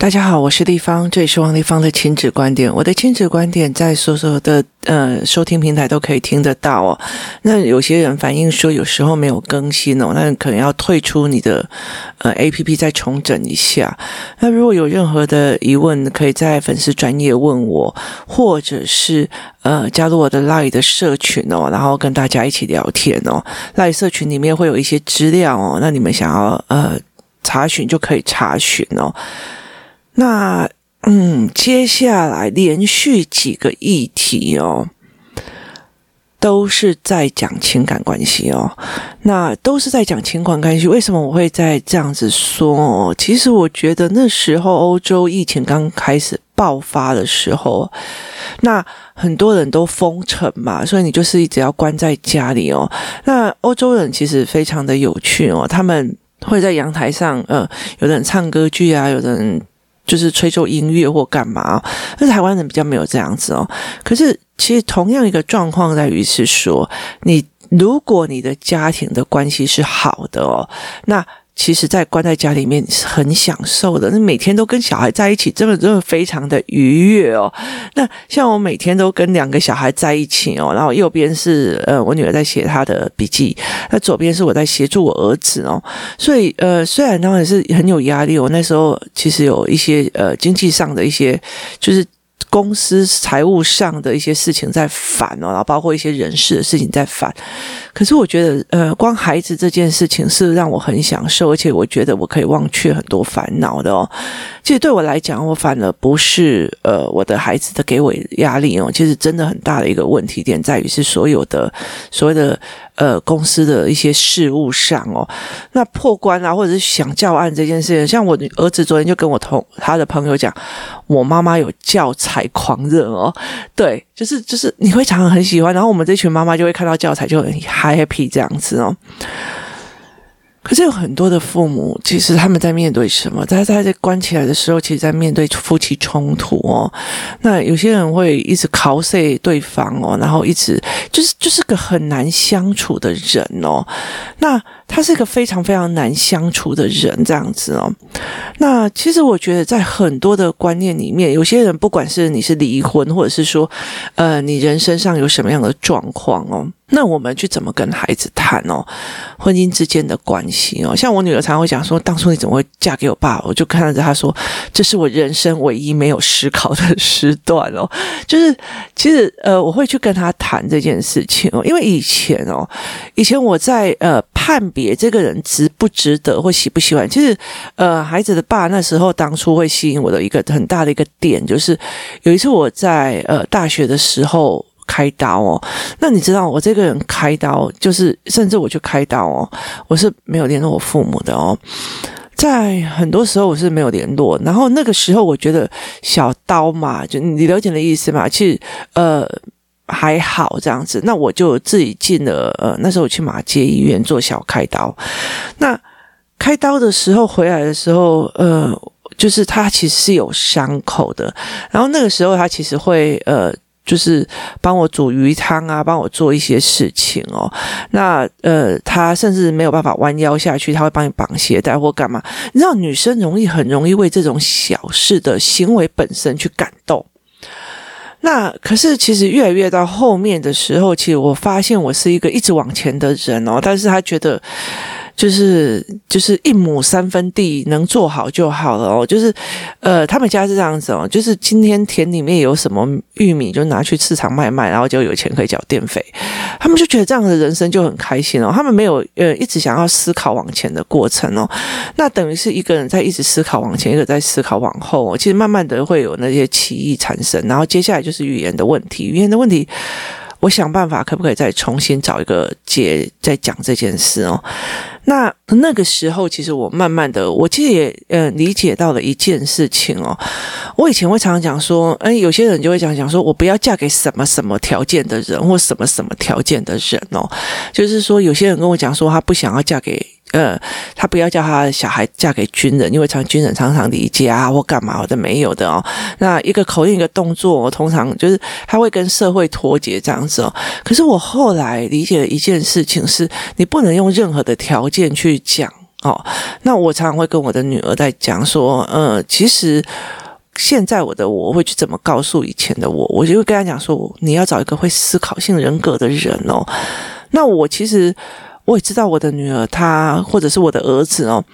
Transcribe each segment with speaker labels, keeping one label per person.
Speaker 1: 大家好，我是丽芳，这里是王丽芳的亲子观点。我的亲子观点在所有的呃收听平台都可以听得到哦。那有些人反映说有时候没有更新哦，那可能要退出你的呃 APP 再重整一下。那如果有任何的疑问，可以在粉丝专业问我，或者是呃加入我的 Live 的社群哦，然后跟大家一起聊天哦。Live 社群里面会有一些资料哦，那你们想要呃查询就可以查询哦。那嗯，接下来连续几个议题哦，都是在讲情感关系哦。那都是在讲情感关系。为什么我会在这样子说哦？其实我觉得那时候欧洲疫情刚开始爆发的时候，那很多人都封城嘛，所以你就是一直要关在家里哦。那欧洲人其实非常的有趣哦，他们会在阳台上，呃，有人唱歌剧啊，有人。就是吹奏音乐或干嘛，但是台湾人比较没有这样子哦。可是其实同样一个状况在于是说，你如果你的家庭的关系是好的哦，那。其实，在关在家里面是很享受的。那每天都跟小孩在一起，真的真的非常的愉悦哦。那像我每天都跟两个小孩在一起哦，然后右边是呃我女儿在写她的笔记，那左边是我在协助我儿子哦。所以呃，虽然当然是很有压力，我那时候其实有一些呃经济上的一些就是。公司财务上的一些事情在烦哦，然后包括一些人事的事情在烦。可是我觉得，呃，光孩子这件事情是让我很享受，而且我觉得我可以忘却很多烦恼的哦。其实对我来讲，我反而不是呃我的孩子的给我压力哦。其实真的很大的一个问题点在于是所有的所谓的。呃，公司的一些事务上哦，那破关啊，或者是想教案这件事情，像我儿子昨天就跟我同他的朋友讲，我妈妈有教材狂热哦，对，就是就是你会常常很喜欢，然后我们这群妈妈就会看到教材就很 happy 这样子哦。可是有很多的父母，其实他们在面对什么？在在在关起来的时候，其实在面对夫妻冲突哦。那有些人会一直 cos 对方哦，然后一直就是就是个很难相处的人哦。那他是一个非常非常难相处的人，这样子哦。那其实我觉得，在很多的观念里面，有些人不管是你是离婚，或者是说，呃，你人生上有什么样的状况哦。那我们去怎么跟孩子谈哦？婚姻之间的关系哦，像我女儿常常会讲说，当初你怎么会嫁给我爸？我就看着她说，这是我人生唯一没有思考的时段哦。就是其实呃，我会去跟她谈这件事情哦，因为以前哦，以前我在呃判别也这个人值不值得或喜不喜欢，其实呃孩子的爸那时候当初会吸引我的一个很大的一个点，就是有一次我在呃大学的时候。开刀哦，那你知道我这个人开刀，就是甚至我去开刀哦，我是没有联络我父母的哦，在很多时候我是没有联络，然后那个时候我觉得小刀嘛，就你了解的意思嘛，其实呃还好这样子，那我就自己进了呃那时候我去马街医院做小开刀，那开刀的时候回来的时候，呃，就是他其实是有伤口的，然后那个时候他其实会呃。就是帮我煮鱼汤啊，帮我做一些事情哦。那呃，他甚至没有办法弯腰下去，他会帮你绑鞋带或干嘛。你知道，女生容易很容易为这种小事的行为本身去感动。那可是其实越来越到后面的时候，其实我发现我是一个一直往前的人哦，但是他觉得。就是就是一亩三分地能做好就好了哦，就是呃，他们家是这样子哦，就是今天田里面有什么玉米，就拿去市场卖卖，然后就有钱可以缴电费。他们就觉得这样的人生就很开心哦，他们没有呃一直想要思考往前的过程哦，那等于是一个人在一直思考往前，一个在思考往后哦。其实慢慢的会有那些歧义产生，然后接下来就是语言的问题，语言的问题。我想办法，可不可以再重新找一个解再讲这件事哦？那那个时候，其实我慢慢的，我其实也呃理解到了一件事情哦。我以前会常常讲说，哎，有些人就会讲讲说，我不要嫁给什么什么条件的人，或什么什么条件的人哦。就是说，有些人跟我讲说，他不想要嫁给。呃，他不要叫他的小孩嫁给军人，因为常军人常常离家或干嘛的没有的哦。那一个口令一个动作，我通常就是他会跟社会脱节这样子哦。可是我后来理解了一件事情是，你不能用任何的条件去讲哦。那我常常会跟我的女儿在讲说，呃，其实现在我的我会去怎么告诉以前的我，我就会跟她讲说，你要找一个会思考性人格的人哦。那我其实我也知道我的女儿她或者是我的儿子哦。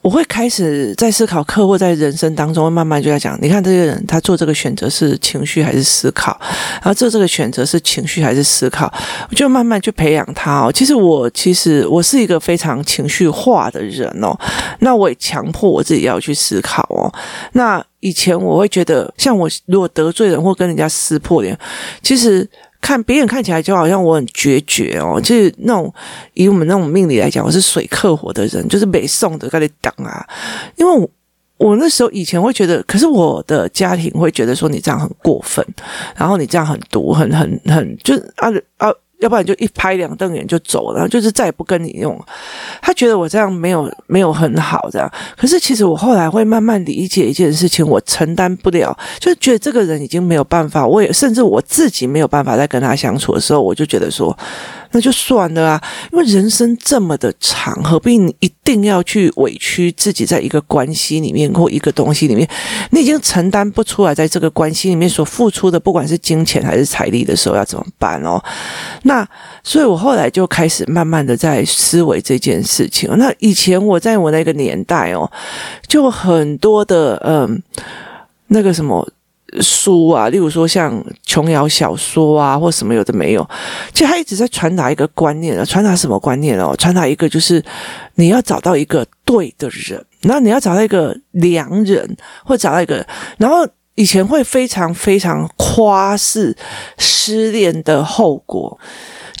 Speaker 1: 我会开始在思考客户在人生当中，会慢慢就在讲，你看这个人他做这个选择是情绪还是思考，然后做这个选择是情绪还是思考，我就慢慢去培养他哦。其实我其实我是一个非常情绪化的人哦，那我也强迫我自己要去思考哦。那以前我会觉得，像我如果得罪人或跟人家撕破脸，其实。看别人看起来就好像我很决绝哦，就是那种以我们那种命理来讲，我是水克火的人，就是北宋的，跟你挡啊。因为我，我那时候以前会觉得，可是我的家庭会觉得说你这样很过分，然后你这样很毒，很很很，就是啊啊。要不然就一拍两瞪眼就走了，就是再也不跟你用。他觉得我这样没有没有很好，这样。可是其实我后来会慢慢理解一件事情，我承担不了，就觉得这个人已经没有办法，我也甚至我自己没有办法再跟他相处的时候，我就觉得说。那就算了啊，因为人生这么的长，何必你一定要去委屈自己在一个关系里面或一个东西里面？你已经承担不出来，在这个关系里面所付出的，不管是金钱还是财力的时候，要怎么办哦？那所以我后来就开始慢慢的在思维这件事情。那以前我在我那个年代哦，就很多的嗯，那个什么。书啊，例如说像琼瑶小说啊，或什么有的没有，其实他一直在传达一个观念啊，传达什么观念哦？传达一个就是你要找到一个对的人，然后你要找到一个良人，或找到一个，然后以前会非常非常夸示失恋的后果。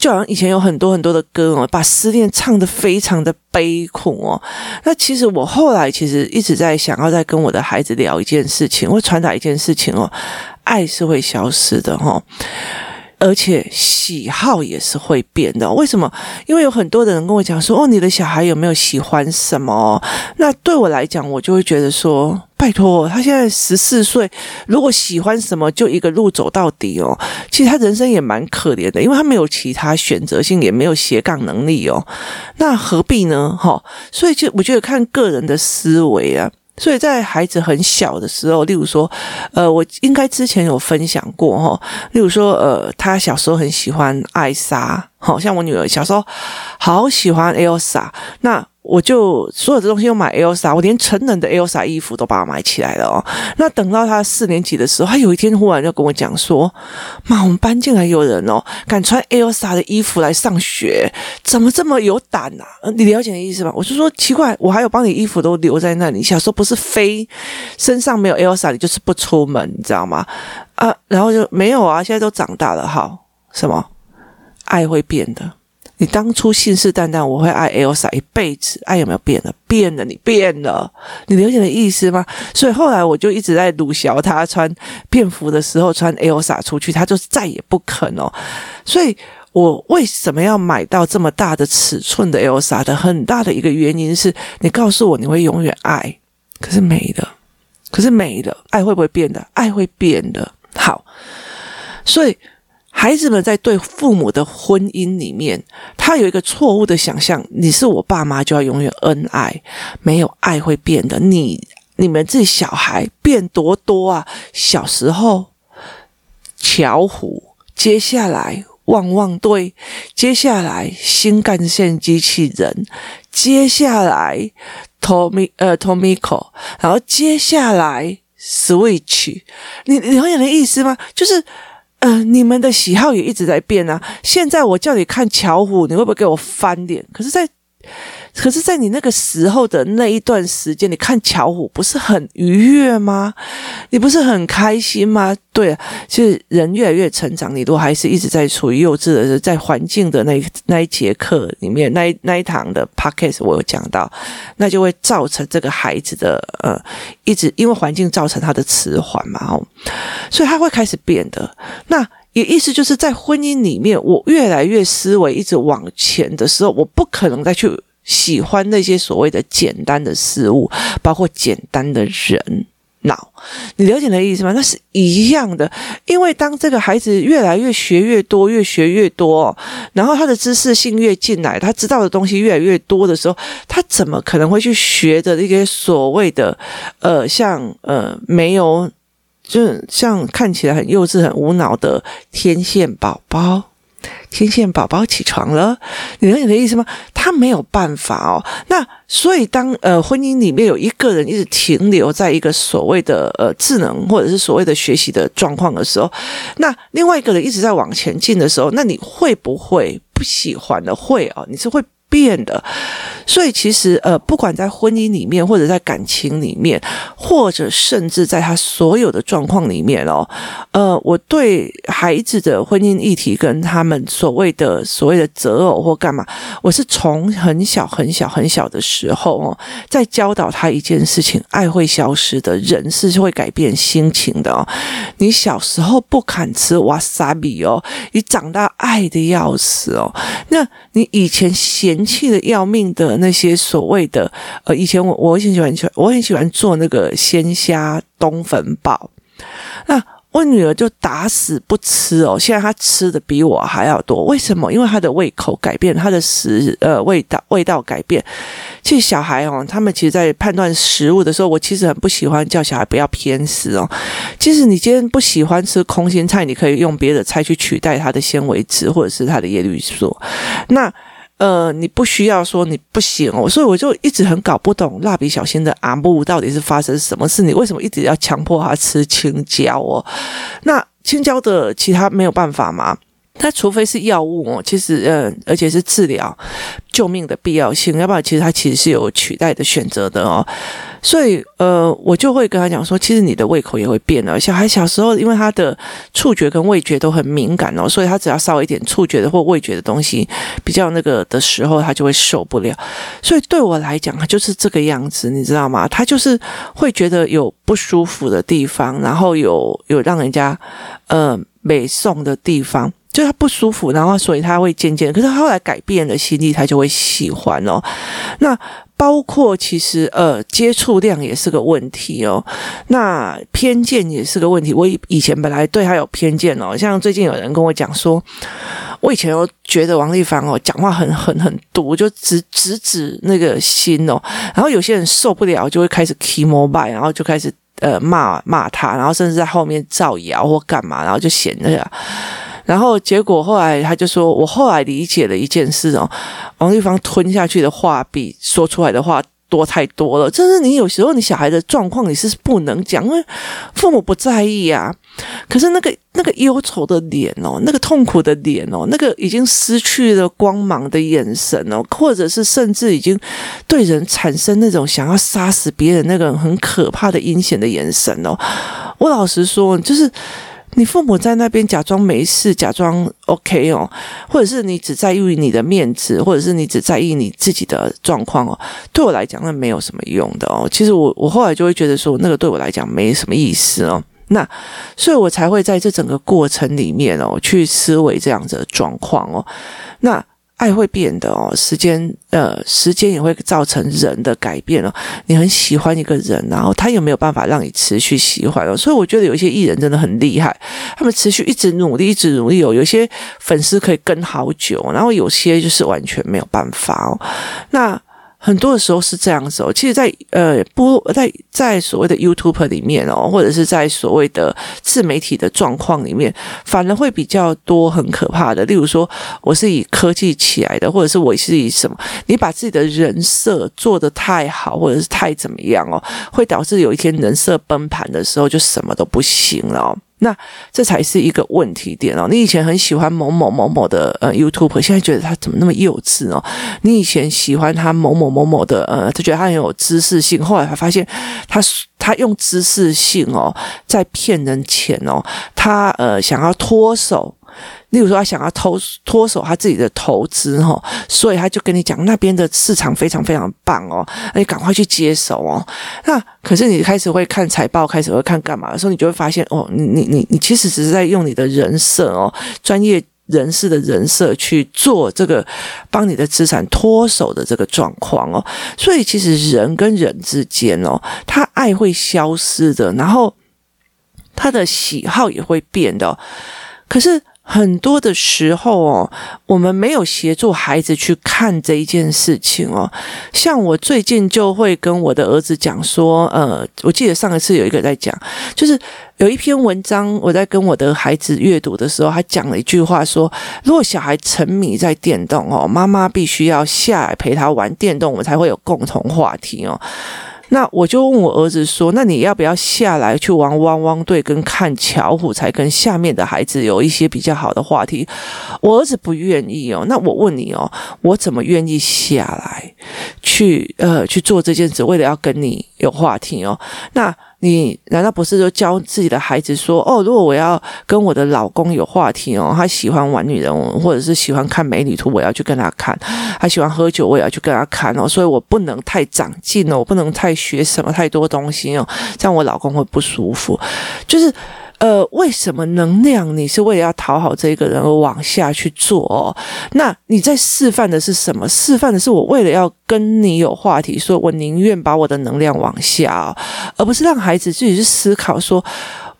Speaker 1: 就好像以前有很多很多的歌哦，把失恋唱得非常的悲苦哦。那其实我后来其实一直在想要再跟我的孩子聊一件事情，或传达一件事情哦，爱是会消失的哈。而且喜好也是会变的，为什么？因为有很多的人跟我讲说，哦，你的小孩有没有喜欢什么？那对我来讲，我就会觉得说，拜托，他现在十四岁，如果喜欢什么就一个路走到底哦，其实他人生也蛮可怜的，因为他没有其他选择性，也没有斜杠能力哦，那何必呢？哈，所以就我觉得看个人的思维啊。所以在孩子很小的时候，例如说，呃，我应该之前有分享过哈，例如说，呃，他小时候很喜欢艾莎，好像我女儿小时候好喜欢 Elsa，那。我就所有的东西都买 Elsa，我连成人的 Elsa 衣服都把它买起来了哦。那等到她四年级的时候，她有一天忽然就跟我讲说：“妈，我们班进来有人哦，敢穿 Elsa 的衣服来上学，怎么这么有胆呐、啊？你了解的意思吗？”我就说奇怪，我还有帮你衣服都留在那里。小时候不是非身上没有 Elsa，你就是不出门，你知道吗？啊，然后就没有啊，现在都长大了，好，什么？爱会变的。你当初信誓旦旦我会爱 Elsa 一辈子，爱有没有变了？变了，你变了，你了解的意思吗？所以后来我就一直在鲁小他穿便服的时候穿 Elsa 出去，他就再也不肯哦。所以我为什么要买到这么大的尺寸的 Elsa 的很大的一个原因是你告诉我你会永远爱，可是没了，可是没了，爱会不会变的？爱会变的。好，所以。孩子们在对父母的婚姻里面，他有一个错误的想象：你是我爸妈就要永远恩爱，没有爱会变的。你你们自己小孩变多多啊！小时候巧虎，接下来汪汪队，接下来新干线机器人，接下来 Tommy 呃 Tomiko，然后接下来 Switch，你你了解的意思吗？就是。呃，你们的喜好也一直在变啊。现在我叫你看巧虎，你会不会给我翻脸？可是，在可是，在你那个时候的那一段时间，你看巧虎不是很愉悦吗？你不是很开心吗？对啊，其实人越来越成长，你都还是一直在处于幼稚的，在环境的那那一节课里面，那一那一堂的 podcast 我有讲到，那就会造成这个孩子的呃，一直因为环境造成他的迟缓嘛，哦，所以他会开始变的。那也意思就是在婚姻里面，我越来越思维一直往前的时候，我不可能再去。喜欢那些所谓的简单的事物，包括简单的人，脑，你了解的意思吗？那是一样的，因为当这个孩子越来越学越多，越学越多，然后他的知识性越进来，他知道的东西越来越多的时候，他怎么可能会去学的那些所谓的呃，像呃，没有，就像看起来很幼稚、很无脑的天线宝宝。天线宝宝起床了，你懂你的意思吗？他没有办法哦。那所以当呃婚姻里面有一个人一直停留在一个所谓的呃智能或者是所谓的学习的状况的时候，那另外一个人一直在往前进的时候，那你会不会不喜欢的？会哦，你是会。变的，所以其实呃，不管在婚姻里面，或者在感情里面，或者甚至在他所有的状况里面哦，呃，我对孩子的婚姻议题跟他们所谓的所谓的择偶或干嘛，我是从很小很小很小的时候哦，在教导他一件事情：爱会消失的，人是会改变心情的哦。你小时候不敢吃瓦萨比哦，你长大爱的要死哦。那你以前。嫌弃的要命的那些所谓的呃，以前我我很喜欢吃我很喜欢做那个鲜虾冬粉煲，那我女儿就打死不吃哦。现在她吃的比我还要多，为什么？因为她的胃口改变，她的食呃味道味道改变。其实小孩哦，他们其实，在判断食物的时候，我其实很不喜欢叫小孩不要偏食哦。其实你今天不喜欢吃空心菜，你可以用别的菜去取代它的纤维质或者是它的叶绿素。那呃，你不需要说你不行哦，所以我就一直很搞不懂蜡笔小新的阿木到底是发生什么事？你为什么一直要强迫他吃青椒哦？那青椒的其他没有办法吗？它除非是药物哦，其实嗯、而且是治疗救命的必要性，要不然其实它其实是有取代的选择的哦。所以呃，我就会跟他讲说，其实你的胃口也会变了。小孩小时候，因为他的触觉跟味觉都很敏感哦，所以他只要稍微一点触觉的或味觉的东西比较那个的时候，他就会受不了。所以对我来讲，他就是这个样子，你知道吗？他就是会觉得有不舒服的地方，然后有有让人家呃美送的地方。就他不舒服，然后所以他会渐渐，可是他后来改变了心意，他就会喜欢哦。那包括其实呃接触量也是个问题哦，那偏见也是个问题。我以以前本来对他有偏见哦，像最近有人跟我讲说，我以前有觉得王力芳哦讲话很很很毒，就直直指那个心哦，然后有些人受不了就会开始 key mobile，然后就开始呃骂骂他，然后甚至在后面造谣或干嘛，然后就显得。然后结果后来他就说，我后来理解了一件事哦，王玉芳吞下去的话比说出来的话多太多了。真是你有时候你小孩的状况你是不能讲，因为父母不在意啊。可是那个那个忧愁的脸哦，那个痛苦的脸哦，那个已经失去了光芒的眼神哦，或者是甚至已经对人产生那种想要杀死别人那个很可怕的阴险的眼神哦。我老实说，就是。你父母在那边假装没事，假装 OK 哦，或者是你只在意你的面子，或者是你只在意你自己的状况哦，对我来讲那没有什么用的哦。其实我我后来就会觉得说，那个对我来讲没什么意思哦。那所以我才会在这整个过程里面哦，去思维这样子的状况哦。那。爱会变的哦，时间呃，时间也会造成人的改变哦。你很喜欢一个人，然后他有没有办法让你持续喜欢哦？所以我觉得有一些艺人真的很厉害，他们持续一直努力，一直努力哦。有些粉丝可以跟好久，然后有些就是完全没有办法哦。那。很多的时候是这样子哦，其实在，呃不在在所谓的 YouTube 里面哦，或者是在所谓的自媒体的状况里面，反而会比较多很可怕的。例如说，我是以科技起来的，或者是我是以什么，你把自己的人设做得太好，或者是太怎么样哦，会导致有一天人设崩盘的时候，就什么都不行了。那这才是一个问题点哦。你以前很喜欢某某某某的呃 YouTube，现在觉得他怎么那么幼稚哦？你以前喜欢他某某某某的呃，他觉得他很有知识性，后来才发现他他用知识性哦在骗人钱哦，他呃想要脱手。例如说，他想要脱脱手他自己的投资哈，所以他就跟你讲那边的市场非常非常棒哦，你赶快去接手哦。那可是你开始会看财报，开始会看干嘛的时候，你就会发现哦，你你你你其实只是在用你的人设哦，专业人士的人设去做这个帮你的资产脱手的这个状况哦。所以其实人跟人之间哦，他爱会消失的，然后他的喜好也会变的。可是。很多的时候哦，我们没有协助孩子去看这一件事情哦。像我最近就会跟我的儿子讲说，呃，我记得上一次有一个在讲，就是有一篇文章，我在跟我的孩子阅读的时候，他讲了一句话说，如果小孩沉迷在电动哦，妈妈必须要下来陪他玩电动，我们才会有共同话题哦。那我就问我儿子说：“那你要不要下来去玩汪汪队跟看巧虎，才跟下面的孩子有一些比较好的话题？”我儿子不愿意哦。那我问你哦，我怎么愿意下来去呃去做这件事，为了要跟你有话题哦？那。你难道不是说教自己的孩子说哦，如果我要跟我的老公有话题哦，他喜欢玩女人，或者是喜欢看美女图，我要去跟他看；他喜欢喝酒，我也要去跟他看哦。所以我不能太长进哦，我不能太学什么太多东西哦，这样我老公会不舒服。就是。呃，为什么能量你是为了要讨好这个人而往下去做哦？那你在示范的是什么？示范的是我为了要跟你有话题，所以我宁愿把我的能量往下，而不是让孩子自己去思考说，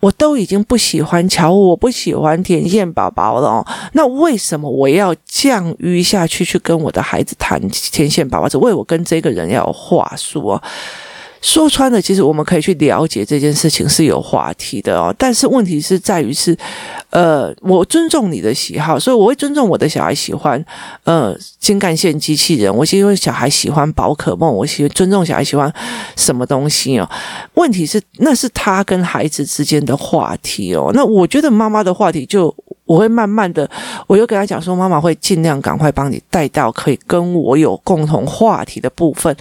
Speaker 1: 我都已经不喜欢乔，我不喜欢天线宝宝了哦，那为什么我要降于下去去跟我的孩子谈天线宝宝？只为我跟这个人要有话说。说穿了，其实我们可以去了解这件事情是有话题的哦。但是问题是在于是，呃，我尊重你的喜好，所以我会尊重我的小孩喜欢呃新干线机器人，我因为小孩喜欢宝可梦，我喜欢尊重小孩喜欢什么东西哦。问题是那是他跟孩子之间的话题哦。那我觉得妈妈的话题就。我会慢慢的，我又跟他讲说，妈妈会尽量赶快帮你带到可以跟我有共同话题的部分，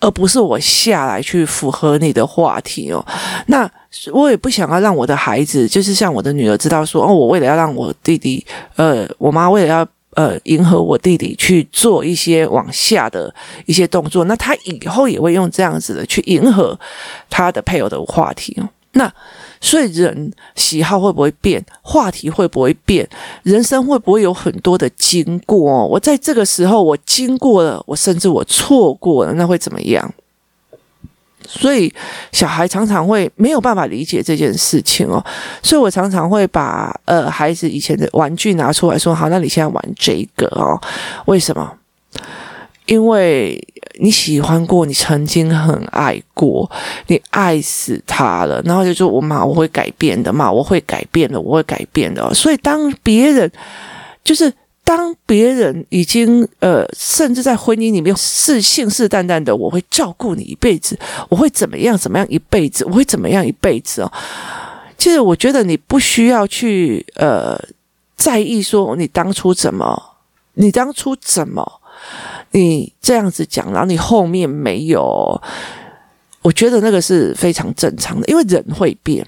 Speaker 1: 而不是我下来去符合你的话题哦。那我也不想要让我的孩子，就是像我的女儿知道说，哦，我为了要让我弟弟，呃，我妈为了要呃迎合我弟弟去做一些往下的一些动作，那他以后也会用这样子的去迎合他的配偶的话题哦。那。所以人喜好会不会变？话题会不会变？人生会不会有很多的经过？我在这个时候，我经过了，我甚至我错过了，那会怎么样？所以小孩常常会没有办法理解这件事情哦。所以我常常会把呃孩子以前的玩具拿出来说：“好，那你现在玩这个哦？为什么？”因为你喜欢过，你曾经很爱过，你爱死他了，然后就说：“我妈，我会改变的，妈，我会改变的，我会改变的。”所以当别人，就是当别人已经呃，甚至在婚姻里面是信誓旦旦的，我会照顾你一辈子，我会怎么样怎么样一辈子，我会怎么样一辈子哦。其实我觉得你不需要去呃在意说你当初怎么，你当初怎么。你这样子讲，然后你后面没有，我觉得那个是非常正常的，因为人会变，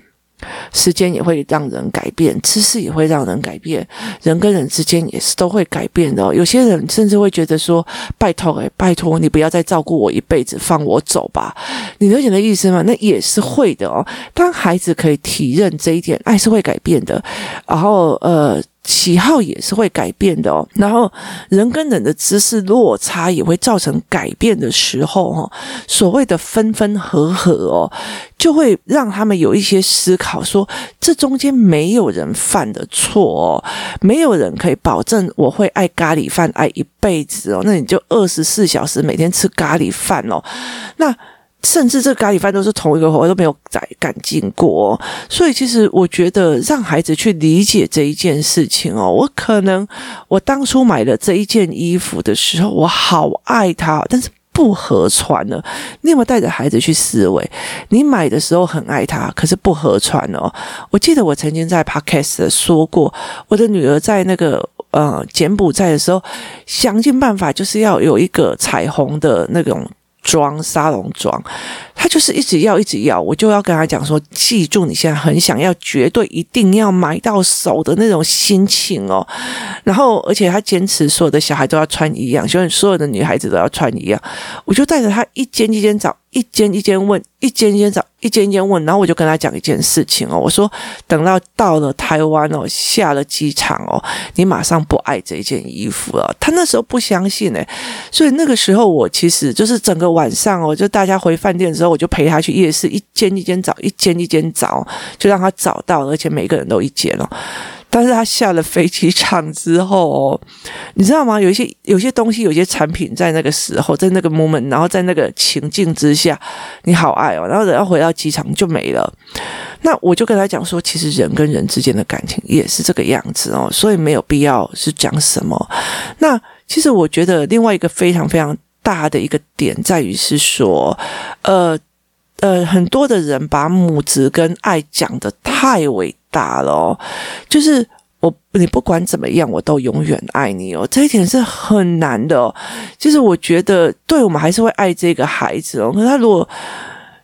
Speaker 1: 时间也会让人改变，知识也会让人改变，人跟人之间也是都会改变的。有些人甚至会觉得说：“拜托诶，拜托你不要再照顾我一辈子，放我走吧。”你了解的意思吗？那也是会的哦。当孩子可以体认这一点，爱是会改变的。然后呃。喜好也是会改变的哦，然后人跟人的知识落差也会造成改变的时候，哈，所谓的分分合合哦，就会让他们有一些思考，说这中间没有人犯的错哦，没有人可以保证我会爱咖喱饭爱一辈子哦，那你就二十四小时每天吃咖喱饭哦，那。甚至这咖喱饭都是同一个口味，都没有改改进过，所以其实我觉得让孩子去理解这一件事情哦，我可能我当初买了这一件衣服的时候，我好爱它，但是不合穿了。你有没有带着孩子去思维？你买的时候很爱它，可是不合穿哦。我记得我曾经在 Podcast 说过，我的女儿在那个呃柬埔寨的时候，想尽办法就是要有一个彩虹的那种。装沙龙装，他就是一直要一直要，我就要跟他讲说，记住你现在很想要，绝对一定要买到手的那种心情哦。然后，而且他坚持所有的小孩都要穿一样，希望所有的女孩子都要穿一样。我就带着他一间一间找，一间一间问，一间一间找，一间一间问，然后我就跟他讲一件事情哦，我说等到到了台湾哦，下了机场哦，你马上不爱这件衣服了。他那时候不相信哎，所以那个时候我其实就是整个晚上哦，就大家回饭店的时候，我就陪他去夜市，一间一间找，一间一间找，就让他找到，而且每个人都一间哦。但是他下了飞机场之后哦，你知道吗？有一些有些东西，有些产品在那个时候，在那个 moment，然后在那个情境之下，你好爱哦，然后等要回到机场就没了。那我就跟他讲说，其实人跟人之间的感情也是这个样子哦，所以没有必要是讲什么。那其实我觉得另外一个非常非常大的一个点在于是说，呃呃，很多的人把母子跟爱讲得太伟大了哦，就是我你不管怎么样，我都永远爱你哦。这一点是很难的哦。就是我觉得，对我们还是会爱这个孩子哦。可是他如果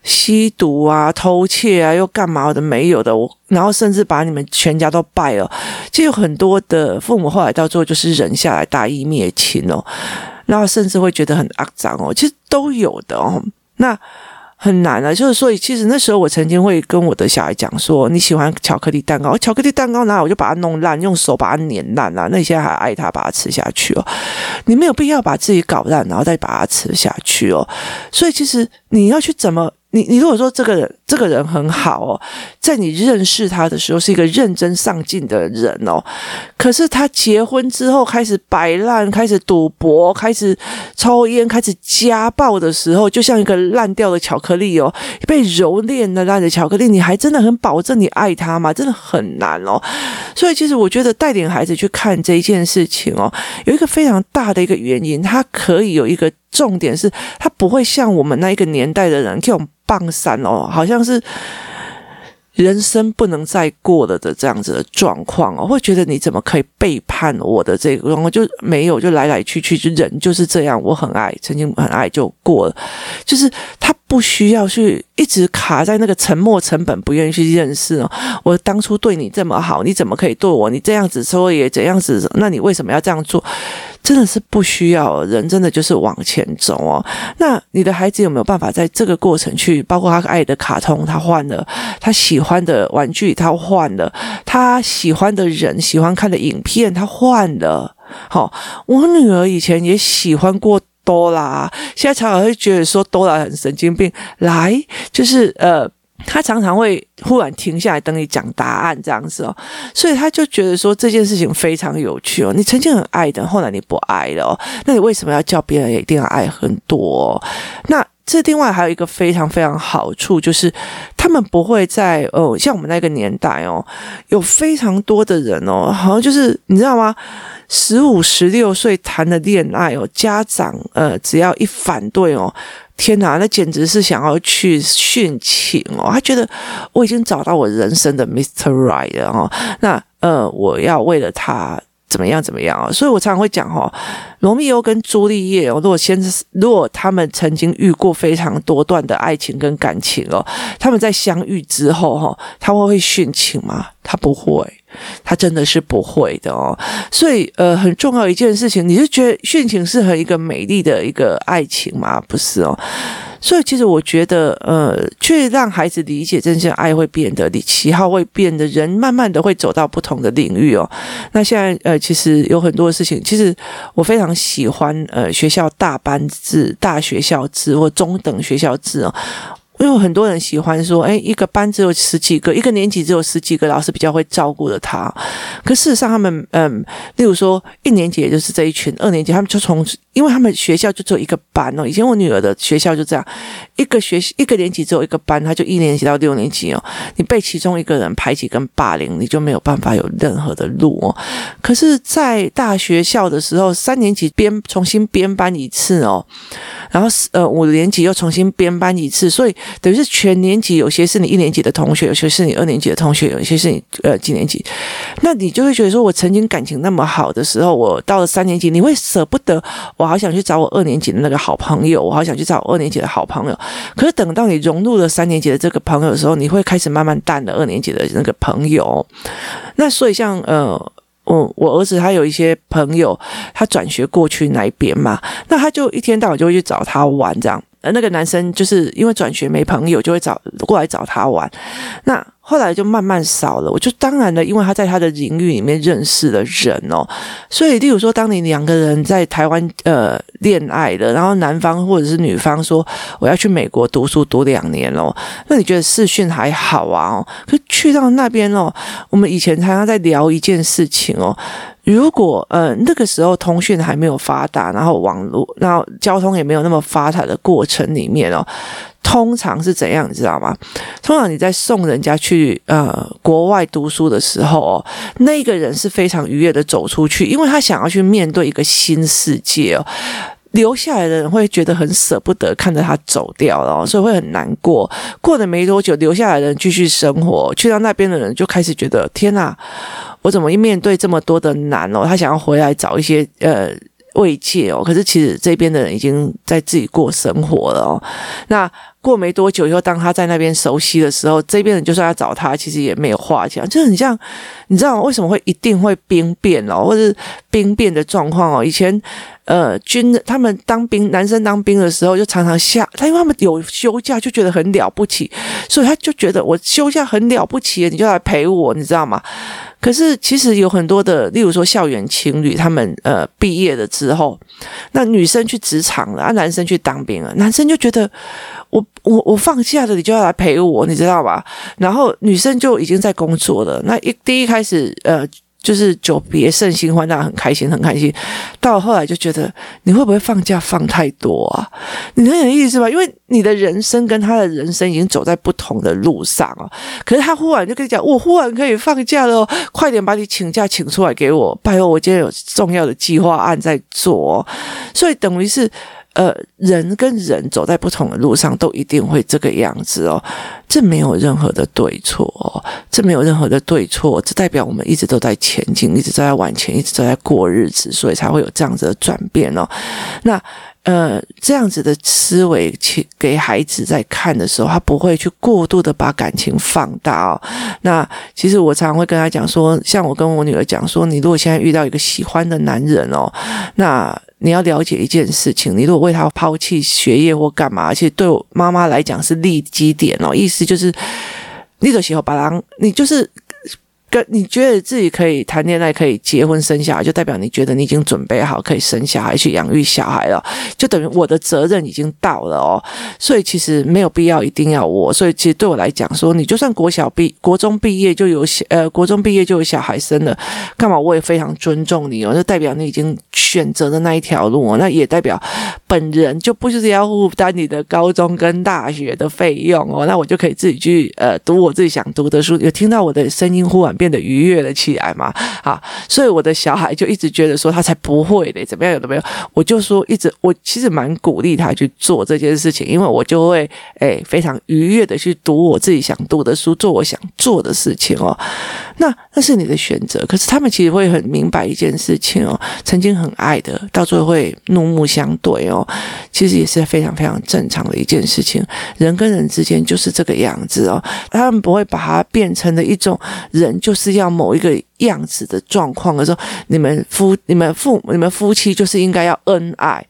Speaker 1: 吸毒啊、偷窃啊，又干嘛的没有的，我然后甚至把你们全家都败了。其实有很多的父母后来到最后就是忍下来，大义灭亲哦。然后甚至会觉得很肮脏哦。其实都有的哦。那。很难啊，就是所以，其实那时候我曾经会跟我的小孩讲说：“你喜欢巧克力蛋糕？巧克力蛋糕拿我就把它弄烂，用手把它碾烂了。那你现在还爱它，把它吃下去哦？你没有必要把自己搞烂，然后再把它吃下去哦。所以，其实你要去怎么？”你你如果说这个人这个人很好哦，在你认识他的时候是一个认真上进的人哦，可是他结婚之后开始摆烂，开始赌博，开始抽烟，开始家暴的时候，就像一个烂掉的巧克力哦，被蹂躏的烂的巧克力，你还真的很保证你爱他吗？真的很难哦。所以其实我觉得带领孩子去看这一件事情哦，有一个非常大的一个原因，他可以有一个重点是，他不会像我们那一个年代的人这种。棒散哦，好像是人生不能再过了的这样子的状况哦，会觉得你怎么可以背叛我的这个，然后就没有，就来来去去，就人就是这样。我很爱，曾经很爱就过了，就是他不需要去一直卡在那个沉没成本，不愿意去认识哦。我当初对你这么好，你怎么可以对我？你这样子说也怎样子，那你为什么要这样做？真的是不需要，人真的就是往前走哦。那你的孩子有没有办法在这个过程去，包括他爱的卡通，他换了；他喜欢的玩具，他换了；他喜欢的人，喜欢看的影片，他换了。好，我女儿以前也喜欢过多啦，现在常常会觉得说多啦很神经病。来，就是呃。他常常会忽然停下来等你讲答案这样子哦，所以他就觉得说这件事情非常有趣哦。你曾经很爱的，后来你不爱了哦，那你为什么要叫别人也一定要爱很多？那这另外还有一个非常非常好处，就是他们不会在哦，像我们那个年代哦，有非常多的人哦，好像就是你知道吗？十五、十六岁谈的恋爱哦，家长呃只要一反对哦。天哪，那简直是想要去殉情哦！他觉得我已经找到我人生的 Mr. Right 了哦，那呃，我要为了他怎么样怎么样啊？所以我常常会讲哦，罗密欧跟朱丽叶哦，如果先如果他们曾经遇过非常多段的爱情跟感情哦，他们在相遇之后哈，他们会殉情吗？他不会。他真的是不会的哦，所以呃，很重要一件事情，你是觉得殉情是很一个美丽的一个爱情吗？不是哦，所以其实我觉得呃，去让孩子理解真正爱会变的，你喜好会变的，人慢慢的会走到不同的领域哦。那现在呃，其实有很多事情，其实我非常喜欢呃，学校大班制、大学校制或中等学校制哦。因为很多人喜欢说，诶，一个班只有十几个，一个年级只有十几个老师比较会照顾着他。可事实上，他们，嗯，例如说一年级也就是这一群，二年级他们就从，因为他们学校就只有一个班哦。以前我女儿的学校就这样，一个学一个年级只有一个班，他就一年级到六年级哦。你被其中一个人排挤跟霸凌，你就没有办法有任何的路哦。可是，在大学校的时候，三年级编重新编班一次哦，然后呃五年级又重新编班一次，所以。等于是全年级，有些是你一年级的同学，有些是你二年级的同学，有些是你呃几年级，那你就会觉得说，我曾经感情那么好的时候，我到了三年级，你会舍不得，我好想去找我二年级的那个好朋友，我好想去找我二年级的好朋友。可是等到你融入了三年级的这个朋友的时候，你会开始慢慢淡了二年级的那个朋友。那所以像呃，我我儿子他有一些朋友，他转学过去那边嘛，那他就一天到晚就会去找他玩这样。而那个男生就是因为转学没朋友，就会找过来找他玩。那后来就慢慢少了。我就当然了，因为他在他的领域里面认识了人哦，所以例如说，当你两个人在台湾呃恋爱了，然后男方或者是女方说我要去美国读书读两年哦，那你觉得视讯还好啊？可去到那边哦，我们以前常常在聊一件事情哦。如果呃那个时候通讯还没有发达，然后网络，然后交通也没有那么发达的过程里面哦，通常是怎样，你知道吗？通常你在送人家去呃国外读书的时候哦，那个人是非常愉悦的走出去，因为他想要去面对一个新世界哦。留下来的人会觉得很舍不得看着他走掉了哦，所以会很难过。过了没多久，留下来的人继续生活，去到那边的人就开始觉得天哪！我怎么一面对这么多的难哦？他想要回来找一些呃慰藉哦，可是其实这边的人已经在自己过生活了哦。那过没多久以后，当他在那边熟悉的时候，这边人就算要找他，其实也没有话讲，就很像你知道为什么会一定会兵变哦，或者是兵变的状况哦？以前呃军他们当兵，男生当兵的时候就常常下他，因为他们有休假就觉得很了不起，所以他就觉得我休假很了不起，你就来陪我，你知道吗？可是其实有很多的，例如说校园情侣，他们呃毕业了之后，那女生去职场了，啊男生去当兵了，男生就觉得我我我放假了，你就要来陪我，你知道吧？然后女生就已经在工作了，那一第一开始呃。就是久别胜新欢，大家很开心，很开心。到后来就觉得你会不会放假放太多啊？你能有意思吧？因为你的人生跟他的人生已经走在不同的路上了。可是他忽然就跟你讲，我忽然可以放假了，快点把你请假请出来给我，拜托我今天有重要的计划案在做，所以等于是。呃，人跟人走在不同的路上，都一定会这个样子哦。这没有任何的对错哦，这没有任何的对错，这代表我们一直都在前进，一直都在往前，一直都在过日子，所以才会有这样子的转变哦。那呃，这样子的思维，去给孩子在看的时候，他不会去过度的把感情放大哦。那其实我常常会跟他讲说，像我跟我女儿讲说，你如果现在遇到一个喜欢的男人哦，那。你要了解一件事情，你如果为他抛弃学业或干嘛，而且对我妈妈来讲是利基点哦，意思就是，你的时候把郎，你就是。跟你觉得自己可以谈恋爱，可以结婚生小孩，就代表你觉得你已经准备好可以生小孩去养育小孩了，就等于我的责任已经到了哦。所以其实没有必要一定要我。所以其实对我来讲，说你就算国小毕、国中毕业就有小呃，国中毕业就有小孩生了，干嘛？我也非常尊重你哦。就代表你已经选择的那一条路哦，那也代表本人就不是要负担你的高中跟大学的费用哦。那我就可以自己去呃读我自己想读的书。有听到我的声音忽然变变得愉悦了起来嘛？啊，所以我的小孩就一直觉得说他才不会的，怎么样有的没有？我就说一直我其实蛮鼓励他去做这件事情，因为我就会诶非常愉悦的去读我自己想读的书，做我想做的事情哦。那那是你的选择，可是他们其实会很明白一件事情哦，曾经很爱的，到最后会怒目相对哦，其实也是非常非常正常的一件事情。人跟人之间就是这个样子哦，他们不会把它变成了一种人就是要某一个样子的状况的时候，你们夫、你们父、你们夫妻就是应该要恩爱。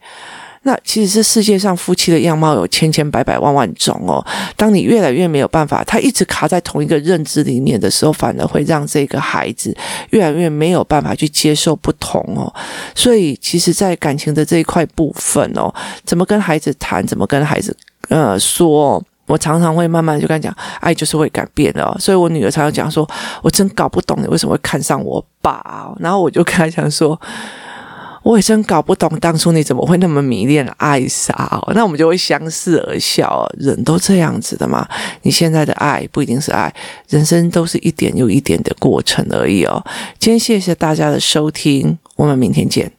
Speaker 1: 那其实这世界上夫妻的样貌有千千百百万万种哦。当你越来越没有办法，他一直卡在同一个认知里面的时候，反而会让这个孩子越来越没有办法去接受不同哦。所以，其实，在感情的这一块部分哦，怎么跟孩子谈，怎么跟孩子呃说，我常常会慢慢就跟他讲，爱就是会改变的哦。所以我女儿常常讲说，我真搞不懂你为什么会看上我爸。然后我就跟他讲说。我也真搞不懂，当初你怎么会那么迷恋艾莎哦？那我们就会相视而笑。人都这样子的嘛。你现在的爱不一定是爱，人生都是一点又一点的过程而已哦。今天谢谢大家的收听，我们明天见。